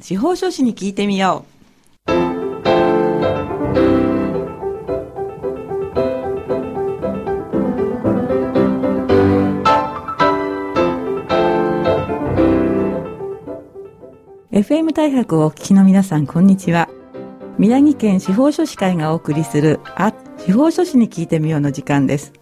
司法書士に聞いてみよう。FM 大白をお聞きの皆さんこんにちは。宮城県司法書士会がお送りするあ司法書士に聞いてみようの時間です。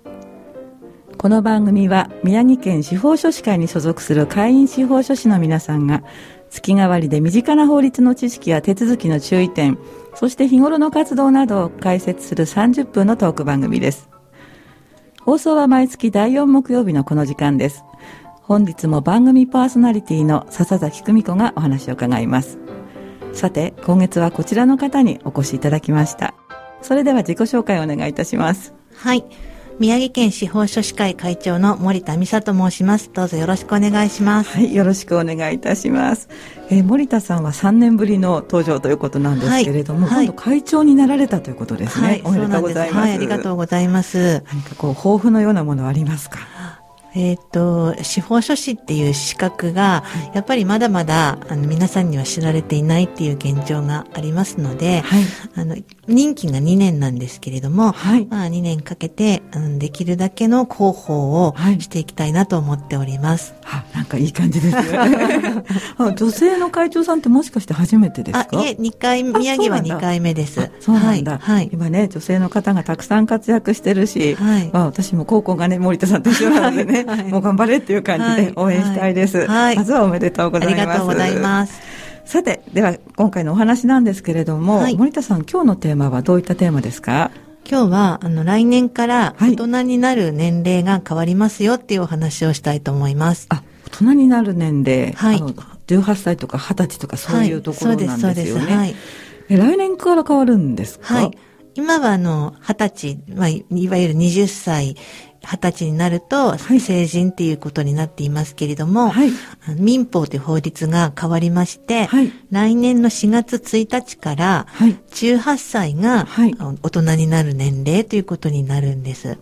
この番組は宮城県司法書士会に所属する会員司法書士の皆さんが月替わりで身近な法律の知識や手続きの注意点、そして日頃の活動などを解説する30分のトーク番組です。放送は毎月第4木曜日のこの時間です。本日も番組パーソナリティの笹崎久美子がお話を伺います。さて、今月はこちらの方にお越しいただきました。それでは自己紹介をお願いいたします。はい。宮城県司法書士会会長の森田美沙と申します。どうぞよろしくお願いします。はい、よろしくお願いいたします。えー、森田さんは3年ぶりの登場ということなんですけれども、はい、今度会長になられたということですね。はい、おめでとうございます。はい、ありがとうございます。何かこう、抱負のようなものはありますか？えっ、ー、と、司法書士っていう資格が、やっぱりまだまだ、あの、皆さんには知られていないっていう現状がありますので、はい、あの、任期が2年なんですけれども、はい、まあ2年かけて、うん、できるだけの広報をしていきたいなと思っております。はい、なんかいい感じですね。女性の会長さんってもしかして初めてですか？あ、いえ、2回、宮城は2回目です。そうなんだ。はい。今ね、女性の方がたくさん活躍してるし、はい。まあ私も高校がね、森田さんと一緒なのでね、はい、もう頑張れっていう感じで応援したいです。はい。まずはおめでとうございます。ありがとうございます。さて、では今回のお話なんですけれども、はい、森田さん、今日のテーマはどういったテーマですか？今日は、あの、来年から大人になる年齢が変わりますよっていうお話をしたいと思います。あ、大人になる年齢。はい。18歳とか20歳とかそういうところなんですよね。はい、そうです、そうです。はい。来年から変わるんですか？はい。今はあの、20歳、まあ、いわゆる20歳、二十歳になると成人っていうことになっていますけれども、はい、民法という法律が変わりまして、はい、来年の4月1日から18歳が大人になる年齢ということになるんです。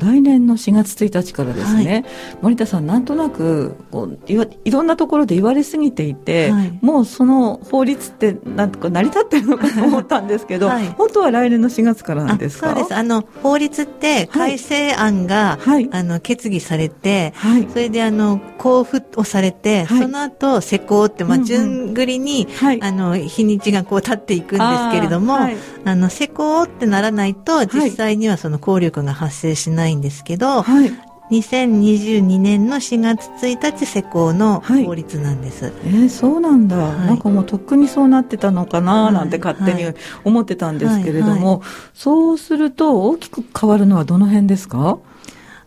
来年の4月1日からですね、はい、森田さん、なんとなくこういいろんなところで言われすぎていて、はい、もうその法律ってなんとか成り立ってるのかと思ったんですけど、はい、本当は来年の4月からなんですか？そうです。あの法律って改正案が、あの決議されて、それであの交付をされて、その後施行って、まあ、順繰りに、あの日にちがこう経っていくんですけれども、あの施行ってならないと実際にはその効力が発生しないないんですけど、はい、2022年の4月1日施行の法律なんです。はい、えー、そうなんだ、はい、なんかもうとっくにそうなってたのかななんて勝手に思ってたんですけれども、そうすると大きく変わるのはどの辺ですか？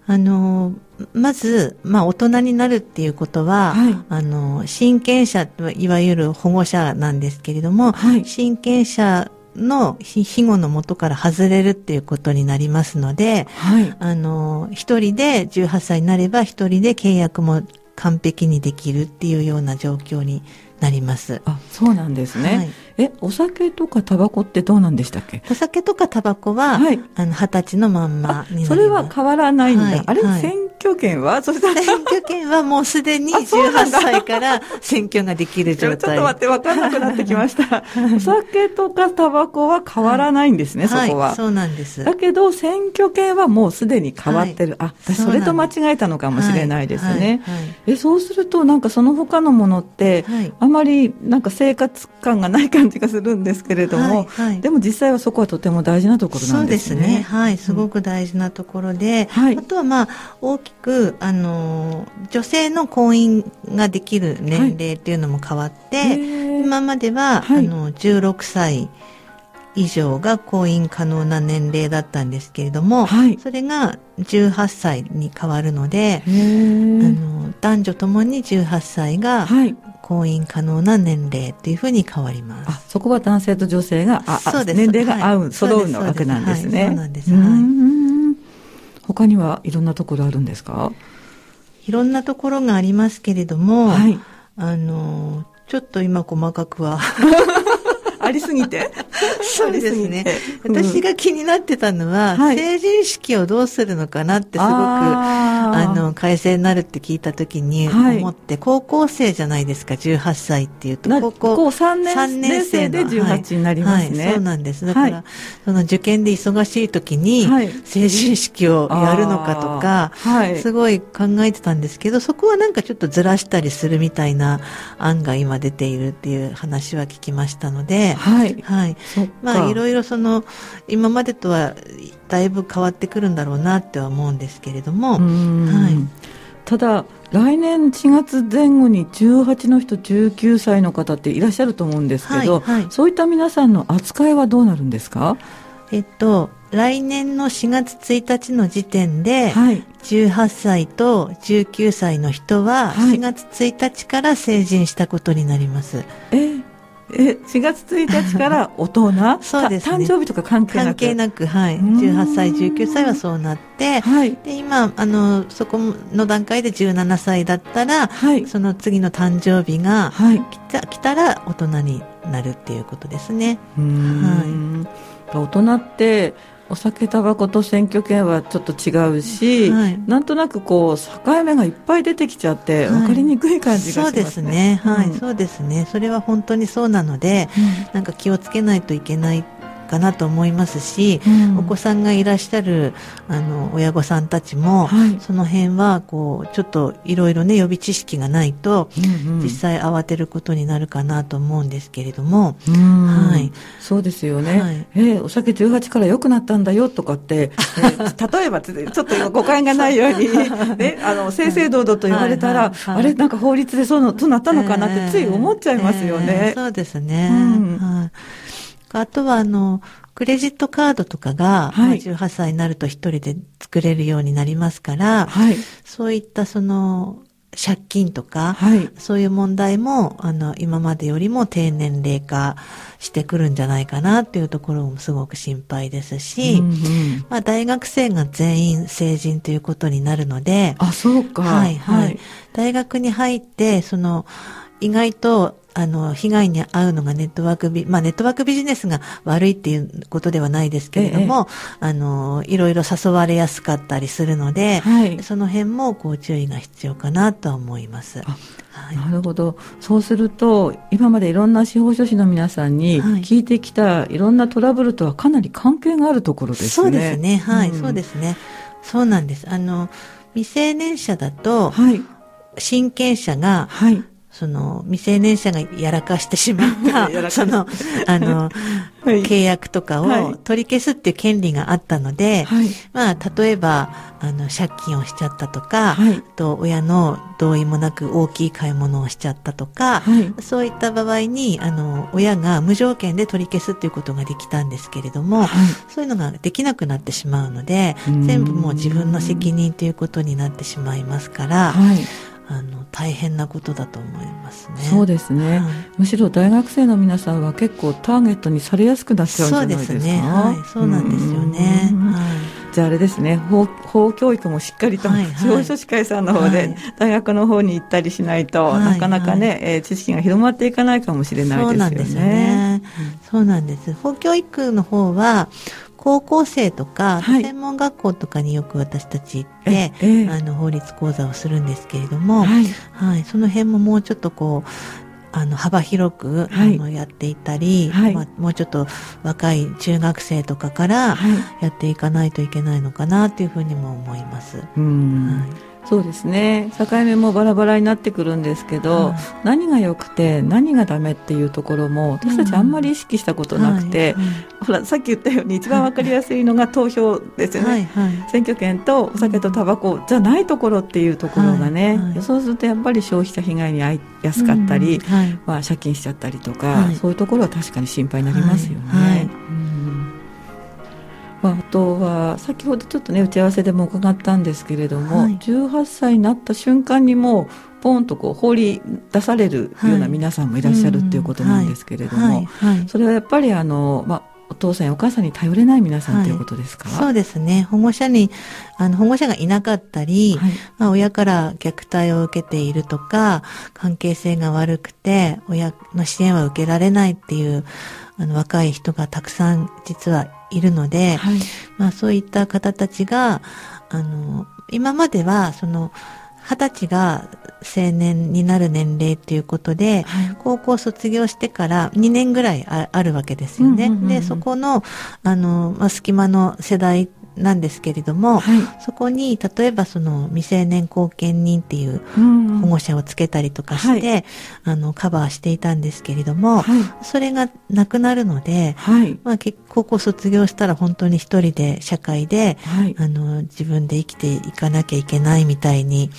あのまず、まあ、大人になるっていうことは、はい、あの親権者いわゆる保護者なんですけれども、はい、親権者の庇護のもとから外れるっていうことになりますので、はい、あの、一人で18歳になれば一人で契約も完璧にできるっていうような状況になります。あ、そうなんですね。はい、え、お酒とかタバコってどうなんでしたっけ？お酒とかタバコは、はい、あの、二十歳のまんまになります。それは変わらないんだ。はい、あれ、はい、選挙権は？そしたら選挙権はもうすでに18歳から選挙ができる状態。ちょっと待って、わかんなくなってきました。お酒とかタバコは変わらないんですね、そこは。そうなんです。だけど、選挙権はもうすでに変わってる。あ、私それと間違えたのかもしれないですね。え、そうすると、なんかその他のものって、あまりなんか生活感がない感じがするんですけれども、はいはい、でも実際はそこはとても大事なところなんですね。そうですね。はい、すごく大事なところで、うん、あとはまあ、大きく、あの、女性の婚姻ができる年齢っていうのも変わって、はい、今までは、あの、16歳、以上が婚姻可能な年齢だったんですけれども、はい、それが18歳に変わるのであの男女ともに18歳が婚姻可能な年齢っていうふうに変わります。あ、そこは男性と女性が、あ、そうです。年齢が合う、はい、揃うのわけなんですね。はい、そうなんです。はい。他にはいろんなところあるんですか？いろんなところがありますけれども、はい、あの、ちょっと今細かくは。ありすぎて そうですね。私が気になってたのは、はい、成人式をどうするのかなってすごく、あの、改正になるって聞いた時に思って、はい、高校生じゃないですか、18歳っていうと。高校3年 ,3 年生で18になりますね。はい、そうなんです。だから、その受験で忙しい時に、成人式をやるのかとか、すごい考えてたんですけど、そこはなんかちょっとずらしたりするみたいな案が今出ているっていう話は聞きましたので、はい。はい。まあ、いろいろその、今までとはだいぶ変わってくるんだろうなっては思うんですけれども、はい。ただ、来年4月前後に18の人、19歳の方っていらっしゃると思うんですけど、はいはい、そういった皆さんの扱いはどうなるんですか？えっと、来年の4月1日の時点で、はい、18歳と19歳の人は、4月1日から成人したことになります。はい、ええ、4月1日から大人？そうです、ね、誕生日とか関係なく？関係なく、はい。18歳、19歳はそうなって、はい、で、今、あの、そこの段階で17歳だったら、はい、その次の誕生日が来た,、来たら大人になるっていうことですね。はい。大人って、お酒、タバコと選挙権はちょっと違うし、はい、なんとなくこう境目がいっぱい出てきちゃって分かりにくい感じがしますね。はい、そうですね。はい、うん、そうですね。それは本当にそうなので、うん、なんか気をつけないといけないかなと思いますし、うん、お子さんがいらっしゃるあの親御さんたちも、はい、その辺はこうちょっといろいろね予備知識がないと、うんうん、実際慌てることになるかなと思うんですけれども、はい、そうですよね、はい、えー、お酒18から良くなったんだよとかって、えー、例えばちょっと誤解がないように、ね、あの正々堂々と言われたら、あれなんか法律でそうのとなったのかなってつい思っちゃいますよね。えーえー、そうですね、うん。はいあとは、あの、クレジットカードとかが、はい、18歳になると一人で作れるようになりますから、はい、そういったその、借金とか、はい、そういう問題も、あの、今までよりも低年齢化してくるんじゃないかなっていうところもすごく心配ですし、うんうん、まあ、大学生が全員成人ということになるので、あ、そうか。はい、はい。大学に入って、その、意外とあの、被害に遭うのがネットワークビ、まあネットワークビジネスが悪いっていうことではないですけれども、ええ、あの、いろいろ誘われやすかったりするので、はい、その辺もこう注意が必要かなと思います。はい、なるほど。そうすると、今までいろんな司法書士の皆さんに聞いてきたいろんなトラブルとはかなり関係があるところですね。そうですね。はい、うん、そうですね。そうなんです。あの、未成年者だと、はい、親権者が、はい、その未成年者がやらかしてしまった そのあの、はい、契約とかを取り消すっていう権利があったので、はい、まあ例えばあの借金をしちゃったとか、はい、と親の同意もなく大きい買い物をしちゃったとか、そういった場合にあの親が無条件で取り消すっていうことができたんですけれども、そういうのができなくなってしまうので全部もう自分の責任ということになってしまいますから。あの大変なことだと思いますね。そうですね、はい、むしろ大学生の皆さんは結構ターゲットにされやすくなっちゃうんじゃないですか？そうですね。はい、そうなんですよね。はい、じゃああれですね法、法教育もしっかりと、はいはい、司法書士会さんの方で、大学の方に行ったりしないと、なかなかね、えー、知識が広まっていかないかもしれないですよね。そうなんですよね。そうなんです。法教育の方は高校生とか、はい、専門学校とかによく私たち行って、ええ、あの法律講座をするんですけれども、はい、はい、その辺ももうちょっとこうあの幅広く、はい、あのやっていたり、はい、まあ、もうちょっと若い中学生とかからやっていかないといけないのかなというふうにも思います。はいそうですね。境目もバラバラになってくるんですけど、はい、何が良くて何がダメっていうところも私たちあんまり意識したことなくて、うん。はい。はい、ほらさっき言ったように一番わかりやすいのが投票ですよね、はい。はい、選挙権とお酒とタバコじゃないところっていうところがね、はいはい、そうするとやっぱり消費者被害に遭いやすかったり、うん。はい、まあ、借金しちゃったりとか、そういうところは確かに心配になりますよね。まあ、あとは先ほどちょっとね打ち合わせでも伺ったんですけれども、はい、18歳になった瞬間にもポンとこう放り出されるような皆さんもいらっしゃるっていうことなんですけれども、それはやっぱりあの、まあ、お父さんやお母さんに頼れない皆さんということですか、はい、そうですね。保護者に、あの、保護者がいなかったり、はい、まあ、親から虐待を受けているとか、関係性が悪くて、親の支援は受けられないっていう、あの若い人がたくさん実はいるので、はい、まあそういった方たちが、あの、今まではその二十歳が青年になる年齢ということで、はい、高校卒業してから2年ぐらいあるわけですよね。で、そこの、あの、まあ、隙間の世代なんですけれども、はい、そこに例えばその未成年後見人っていう保護者をつけたりとかして、はい、あのカバーしていたんですけれども、はい、それがなくなるので、まあ、高校卒業したら本当に一人で社会で、あの自分で生きていかなきゃいけないみたいに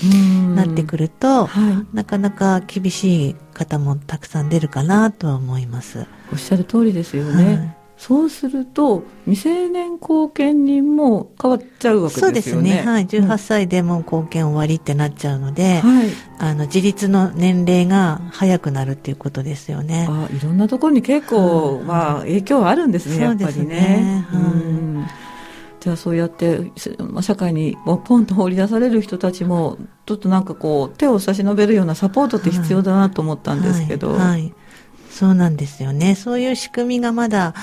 なってくると、なかなか厳しい方もたくさん出るかなとは思います。おっしゃる通りですよね。そうすると、未成年後見人も変わっちゃうわけですよね。そうですね。はい。18歳でも後見終わりってなっちゃうので、はい、あの、自立の年齢が早くなるっていうことですよね。あいろんなところに結構、まあ、影響あるんですね、やっぱりね。はい、うんじゃあそうやって社会にポンと放り出される人たちもちょっとなんかこう手を差し伸べるようなサポートって必要だなと思ったんですけど、はい、はいそうなんですよね。そういう仕組みがまだ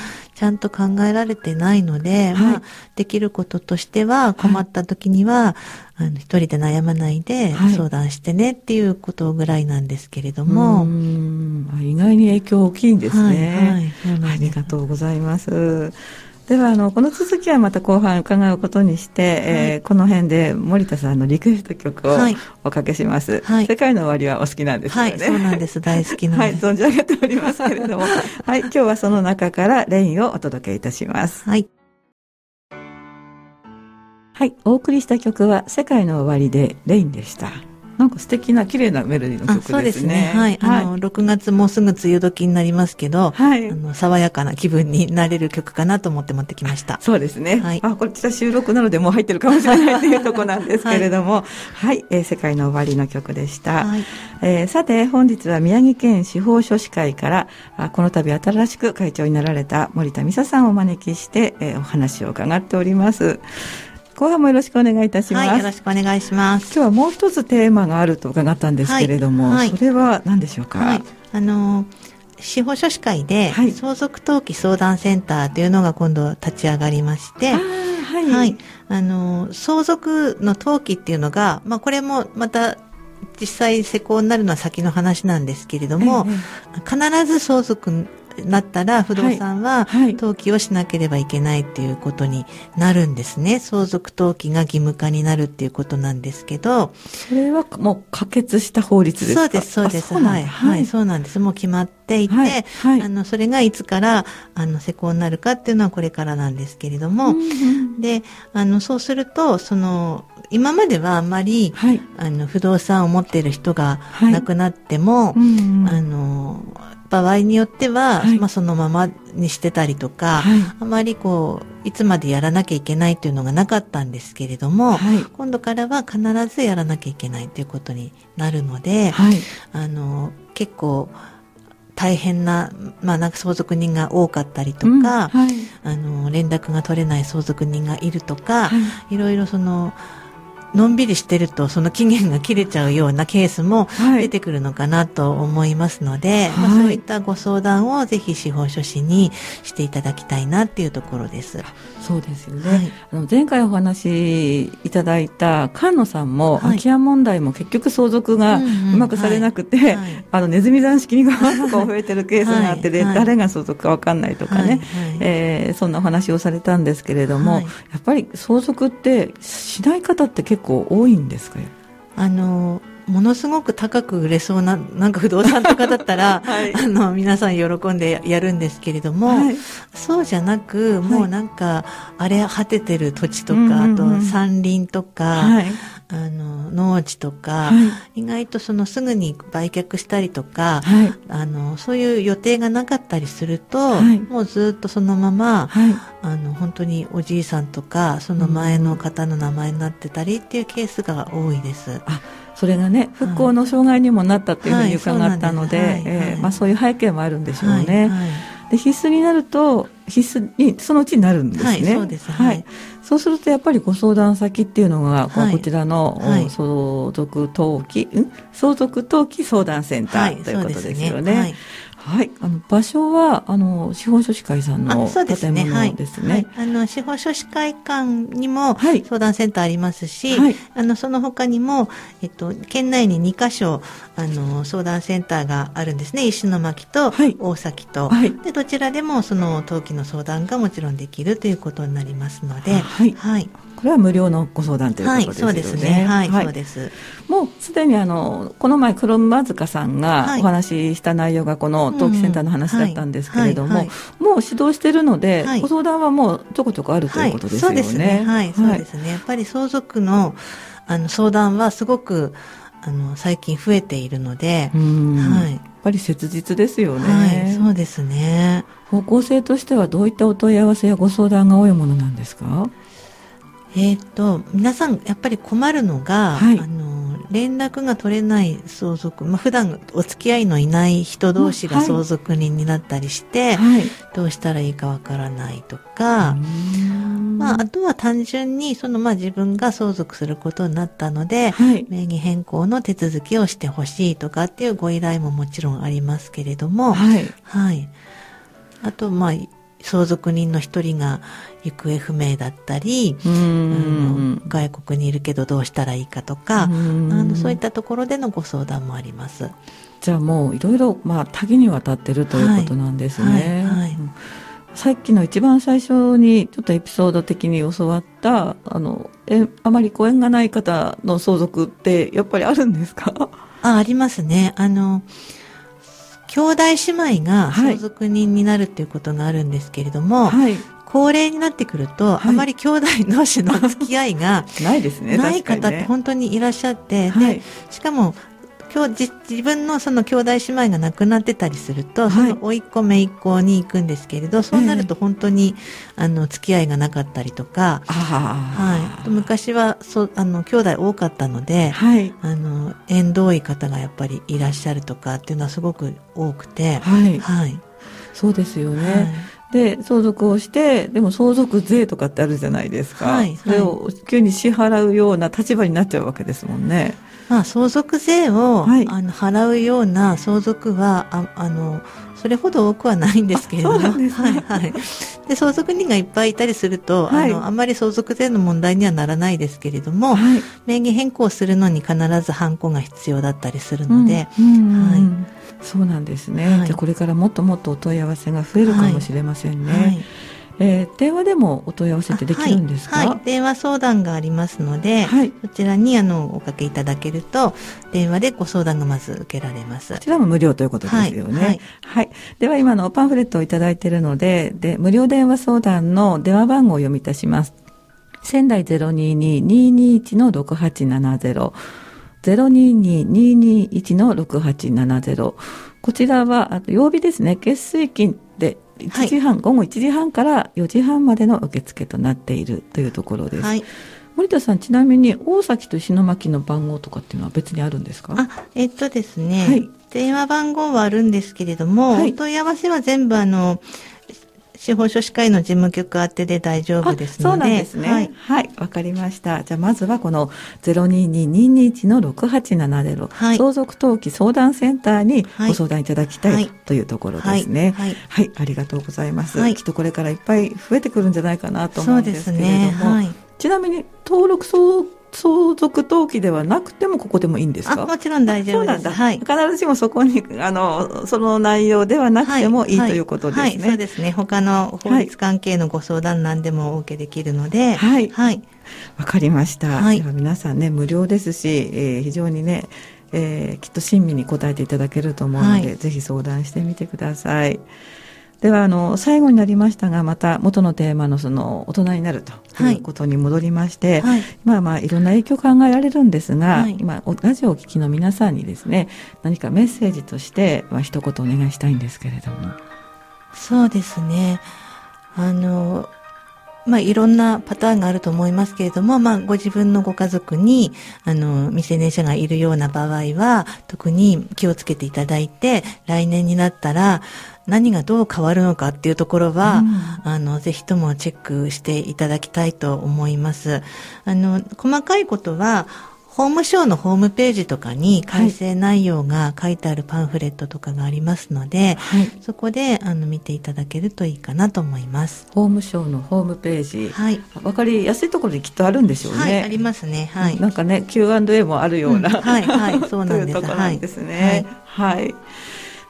ちゃんと考えられてないので、はい、まあ、できることとしては、困った時には、はい、あの、一人で悩まないで相談してねっていうことぐらいなんですけれども。はい、意外に影響大きいんですね。はい、ありがとうございます。ではあのこの続きはまた後半伺うことにして、はい、えー、この辺で森田さんのリクエスト曲をおかけします、はい、世界の終わりはお好きなんですよね。はい。そうなんです。大好きなんで。すはい。存じ上げておりますけれども。はい。今日はその中からレインをお届けいたします。はい。はい。お送りした曲は世界の終わりでレインでしたなんか素敵な綺麗なメロディーの曲ですね。そうですね。はい。あの、6月もうすぐ梅雨時になりますけど、はい。あの、爽やかな気分になれる曲かなと思って持ってきました。そうですね。はい。あ、こちら収録なのでもう入ってるかもしれないというとこなんですけれども、はい、はい、えー、世界の終わりの曲でした。はい。えー、さて、本日は宮城県司法書士会から、あこの度新しく会長になられた森田美沙さんをお招きして、えー、お話を伺っております。後半もよろしくお願いいたします。はい、よろしくお願いします。今日はもう一つテーマがあると伺ったんですけれども、はいはい、それは何でしょうか？はい、あの司法書士会で相続登記相談センターというのが今度立ち上がりまして、はい、はい、あの相続の登記っていうのが、まあこれもまた実際施行になるのは先の話なんですけれども、ええ、必ず相続なったら不動産は登記をしなければいけないっていうことになるんですね。相続登記が義務化になるっていうことなんですけど。それはもう可決した法律ですか？そうです、そうです。はい、はい、そうなんです。もう決まっていて、はい。はい、あの、それがいつから、あの、施行になるかっていうのはこれからなんですけれども、うんうん、で、あの、そうすると、その、今まではあんまり、はい、あの不動産を持っている人が亡くなっても、はいうんうん、あの場合によっては、はい、まあ、そのままにしてたりとか、はい、あまりこういつまでやらなきゃいけないというのがなかったんですけれども、はい、今度からは必ずやらなきゃいけないということになるので、あの結構大変な、まあ、なんか相続人が多かったりとか、うんあの連絡が取れない相続人がいるとか、いろいろそののんびりしてるとその期限が切れちゃうようなケースも出てくるのかなと思いますので、はい、まあ、そういったご相談をぜひ司法書士にしていただきたいなっていうところです。そうですよね、はい、あの前回お話いただいた菅野さんも、空き家問題も結局相続がうまくされなくて、あのネズミ算式にが増えてるケースがあってで、誰が相続か分かんないとかね、えー、そんなお話をされたんですけれども、やっぱり相続ってしない方って結構多いんですか？あのものすごく高く売れそうな、なんか不動産とかだったら、はい、あの、皆さん喜んでやるんですけれども、はい、そうじゃなく、もうなんか、荒れ果ててる土地とか、あと山林とか、あの、農地とか、意外とそのすぐに売却したりとか、あの、そういう予定がなかったりすると、もうずっとそのまま、あの、本当におじいさんとか、その前の方の名前になってたりっていうケースが多いです。それがね復興の障害にもなったっていうふうに伺ったのでそういう背景もあるんでしょうね。はいはい、で必須になると必須にそのうちになるんですね。はい、そうです、はい、そうするとやっぱりご相談先っていうのが、こちらの、相続登記、相続登記相談センター、ということですよね。はい、あの場所はあの司法書士会さんの建物ですね。はい、はい、あの司法書士会館にも相談センターありますし、はい、あのその他にもえっと県内に2カ所あの相談センターがあるんですね。石巻と大崎と、はい、でどちらでもその登記の相談がもちろんできるということになりますので、はい、はい、これは無料のご相談ということですね。はい、そうですね。はい、はい、そうです。もうすでにあのこの前黒馬塚さんがお話しした内容がこの登記センターの話だったんですけれども、もう指導しているので、ご相談はもうちょこちょこあるということですよね。そうですね。はい、そうですね。やっぱり相続のあの相談はすごくあの最近増えているので、はい。やっぱり切実ですよね。はい、そうですね。方向性としてはどういったお問い合わせやご相談が多いものなんですか？えっ、ー、と、皆さんやっぱり困るのが、はい、あの、連絡が取れない相続、まあ、普段お付き合いのいない人同士が相続人になったりして、はい、どうしたらいいかわからないとか、まあ、あとは単純に、その、まあ、自分が相続することになったので、はい、名義変更の手続きをしてほしいとかっていうご依頼ももちろんありますけれども、はい。はい。あと、まあ、相続人の一人が行方不明だったり、外国にいるけどどうしたらいいかとか、あのそういったところでのご相談もあります。じゃあもういろいろ、まあ、多岐にわたってるということなんですね。はいはい、さっきの一番最初にちょっとエピソード的に教わったあのえあまりご縁がない方の相続ってやっぱりあるんですか？あありますね。あの兄弟姉妹が相続人になるっていうことがあるんですけれども、はい、高齢になってくると、はい、あまり兄弟同士の付き合いが ないですね。ない方って本当にいらっしゃって、はい、で、しかも今日自分のその兄弟姉妹が亡くなってたりすると、はい、その甥っ子姪っ子に行くんですけれどそうなると本当に、えー、あの付き合いがなかったりとか、はい、昔はそあの兄弟多かったので、はい、あの縁遠い方がやっぱりいらっしゃるとかっていうのはすごく多くて、はい、はい、そうですよね。で相続をしてでも相続税とかってあるじゃないですか、はい、それを急に支払うような立場になっちゃうわけですもんね。まあ、相続税を、はい、あの払うような相続はああのそれほど多くはないんですけれども、ね、はいはい、で相続人がいっぱいいたりすると、はい、あのあんまり相続税の問題にはならないですけれども、はい、名義変更するのに必ずハンコが必要だったりするので、うん、はい、そうなんですね、はい、じゃこれからもっともっとお問い合わせが増えるかもしれませんね。はいえー、電話でもお問い合わせってできるんですか、はい、はい、電話相談がありますので、はい、そちらにあのおかけいただけると電話でご相談がまず受けられます。こちらも無料ということですよね、はい、はい、では今のパンフレットを頂いているのでで無料電話相談の電話番号を読みいたします。仙台022-221の6870 022-221の6870こちらは、あと曜日ですね、月水金で1時半、はい、午後1時半から4時半までの受付となっているというところです。はい。森田さん、ちなみに大崎と石巻の番号とかっていうのは別にあるんですか？あ、えっとですね、はい、電話番号はあるんですけれども、はい、お問い合わせは全部あの、司法書士会の事務局宛てで大丈夫ですので。そうなんですね。はい。はい。わかりました。じゃあ、まずはこの022-221の6870、はい、相続登記相談センターにご相談いただきたい、はい、というところですね。はい。はい。ありがとうございます。はい、きっとこれからいっぱい増えてくるんじゃないかなと思うんですけれども。ね。はい。ちなみに、登録相相続登記ではなくてもここでもいいんですか？もちろん大丈夫です。はい。必ずしもそこに、あの、その内容ではなくてもいい、はい、ということですね、はい。そうですね。他の法律関係のご相談なんでもお受けできるので。はい。はい。わかりました。はい。皆さんね、無料ですし、えー、非常にね、えー、きっと親身に答えていただけると思うので、はい、ぜひ相談してみてください。ではあの最後になりましたがまた元のテーマのその大人になるということに戻りまして、はい、まあまあいろんな影響考えられるんですが、はい、今ラジオをお聞きの皆さんにですね何かメッセージとしては一言お願いしたいんですけれども。そうですね。あのまあ、いろんなパターンがあると思いますけれども、まあ、ご自分のご家族に、あの、未成年者がいるような場合は、特に気をつけていただいて、来年になったら、何がどう変わるのかっていうところは、うん、あの、ぜひともチェックしていただきたいと思います。あの、細かいことは、法務省のホームページとかに改正内容が書いてあるパンフレットとかがありますので、はい、そこであの見ていただけるといいかなと思います。法務省のホームページ、はい、わかりやすいところにきっとあるんでしょうね。はい、ありますね。はい。なんかね Q&A もあるような、うん、はいはい そうなんです。というところなんですね。はい。はい、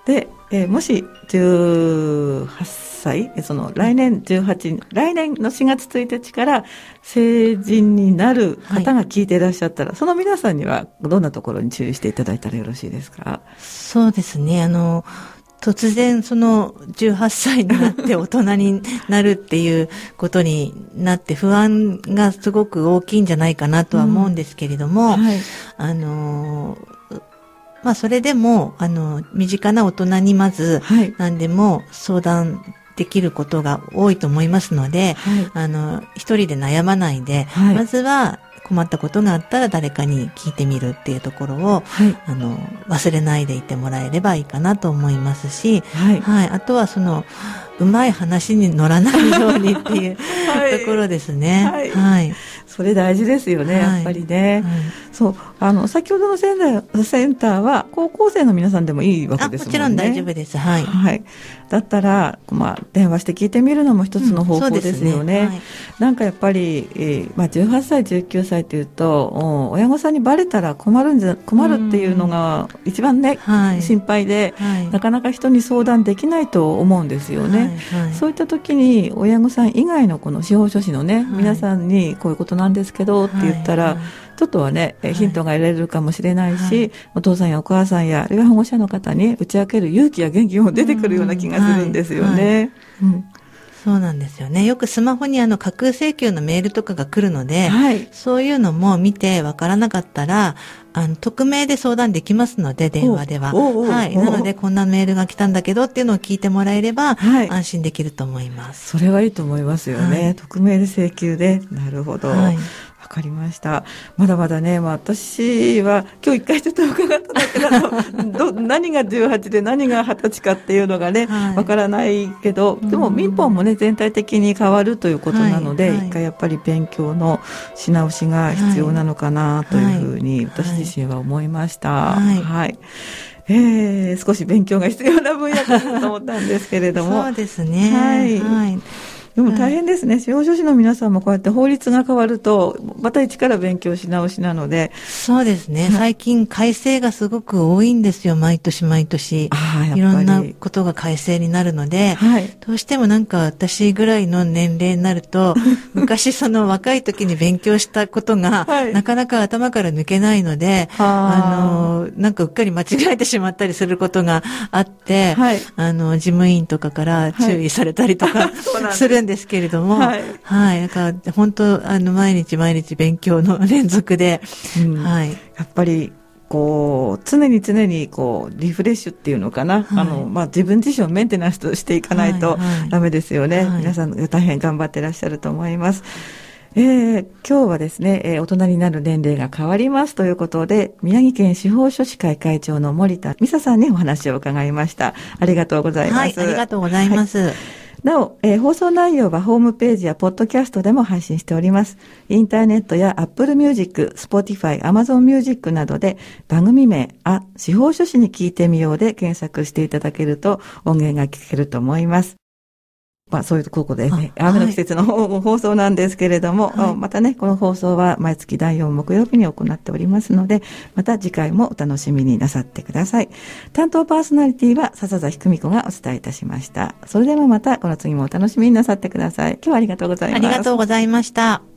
で、えー、もし18歳、その来年18、来年の4月1日から成人になる方が聞いていらっしゃったら、はい、その皆さんにはどんなところに注意していただいたらよろしいですか？そうですね。あの、突然その18歳になって大人になるっていうことになって不安がすごく大きいんじゃないかなとは思うんですけれども、うんはい、あの、まあそれでも、あの、身近な大人にまず何でも相談できることが多いと思いますので、はい、あの、一人で悩まないで、はい、まずは困ったことがあったら誰かに聞いてみるっていうところを、はい、あの、忘れないでいてもらえればいいかなと思いますし、はい、はい、あとはその、うまい話に乗らないようにっていう ところですね。はい。はい、それ大事ですよね、やっぱりね。そう、あの、先ほどのセンターセンターは、高校生の皆さんでもいいわけですもんね。もちろん大丈夫です。はい。はい。だったら、まあ、電話して聞いてみるのも一つの方法ですよね。うん、ねはい、なんかやっぱり、えー、まあ、18歳、19歳というと、親御さんにバレたら困るんじゃ、困るっていうのが一番ね、はい、心配で、はい、なかなか人に相談できないと思うんですよね。はい、そういった時に、親御さん以外のこの司法書士のね、皆さんにこういうことなんですけどって言ったら、ちょっとはね、ヒントが得られるかもしれないし、はい、お父さんやお母さんや、あるいは保護者の方に打ち明ける勇気や元気も出てくるような気がするんですよね。そうなんですよね。よくスマホにあの架空請求のメールとかが来るので、はい、そういうのも見てわからなかったら、あの、匿名で相談できますので、電話では。はい。なので、こんなメールが来たんだけどっていうのを聞いてもらえれば、はい、安心できると思います。それはいいと思いますよね。はい、匿名で請求で。なるほど。はいかりました。まだまだね、まあ、私は今日一回ちょっと伺っただけだと、ど何が18で何が20歳かっていうのがね、わ、はい、からないけど、でも民法もね、全体的に変わるということなので、一、はい、回やっぱり勉強のし直しが必要なのかなというふうに私自身は思いました。はい、はいえー、少し勉強が必要な分野かなと思ったんですけれども。そうですね。はい。はいでも大変ですね、司法書士の皆さんもこうやって法律が変わると、また一から勉強し直しなので。そうですね、最近改正がすごく多いんですよ、毎年毎年。いろんなことが改正になるので、はい、どうしてもなんか私ぐらいの年齢になると、昔その若い時に勉強したことが、はい、なかなか頭から抜けないので、あ。の、なんかうっかり間違えてしまったりすることがあって、はい、あの、事務員とかから注意されたりとか、す。るんですけれども、はい。はい。だから、本当、あの、毎日毎日勉強の連続で、うん、はい。やっぱり、こう、常に常に、こう、リフレッシュっていうのかな。はい、あの、まあ、自分自身をメンテナンスしていかないとダメですよね。はいはい、皆さん大変頑張ってらっしゃると思います。えー、今日はですね、えー、大人になる年齢が変わりますということで、宮城県司法書士会会長の森田美沙さんにお話を伺いました。ありがとうございます。はい、ありがとうございます。なお、えー、放送内容はホームページやポッドキャストでも配信しております。インターネットや Apple Music、Spotify、Amazon Music などで番組名、あ、司法書士に聞いてみようで検索していただけると音源が聞けると思います。まあ、そういうここでね、雨の季節の、放送なんですけれども、はい、またね、この放送は毎月第4木曜日に行っておりますので、また次回もお楽しみになさってください。担当パーソナリティは笹崎久美子がお伝えいたしました。それではまたこの次もお楽しみになさってください。今日はありがとうございます。ありがとうございました。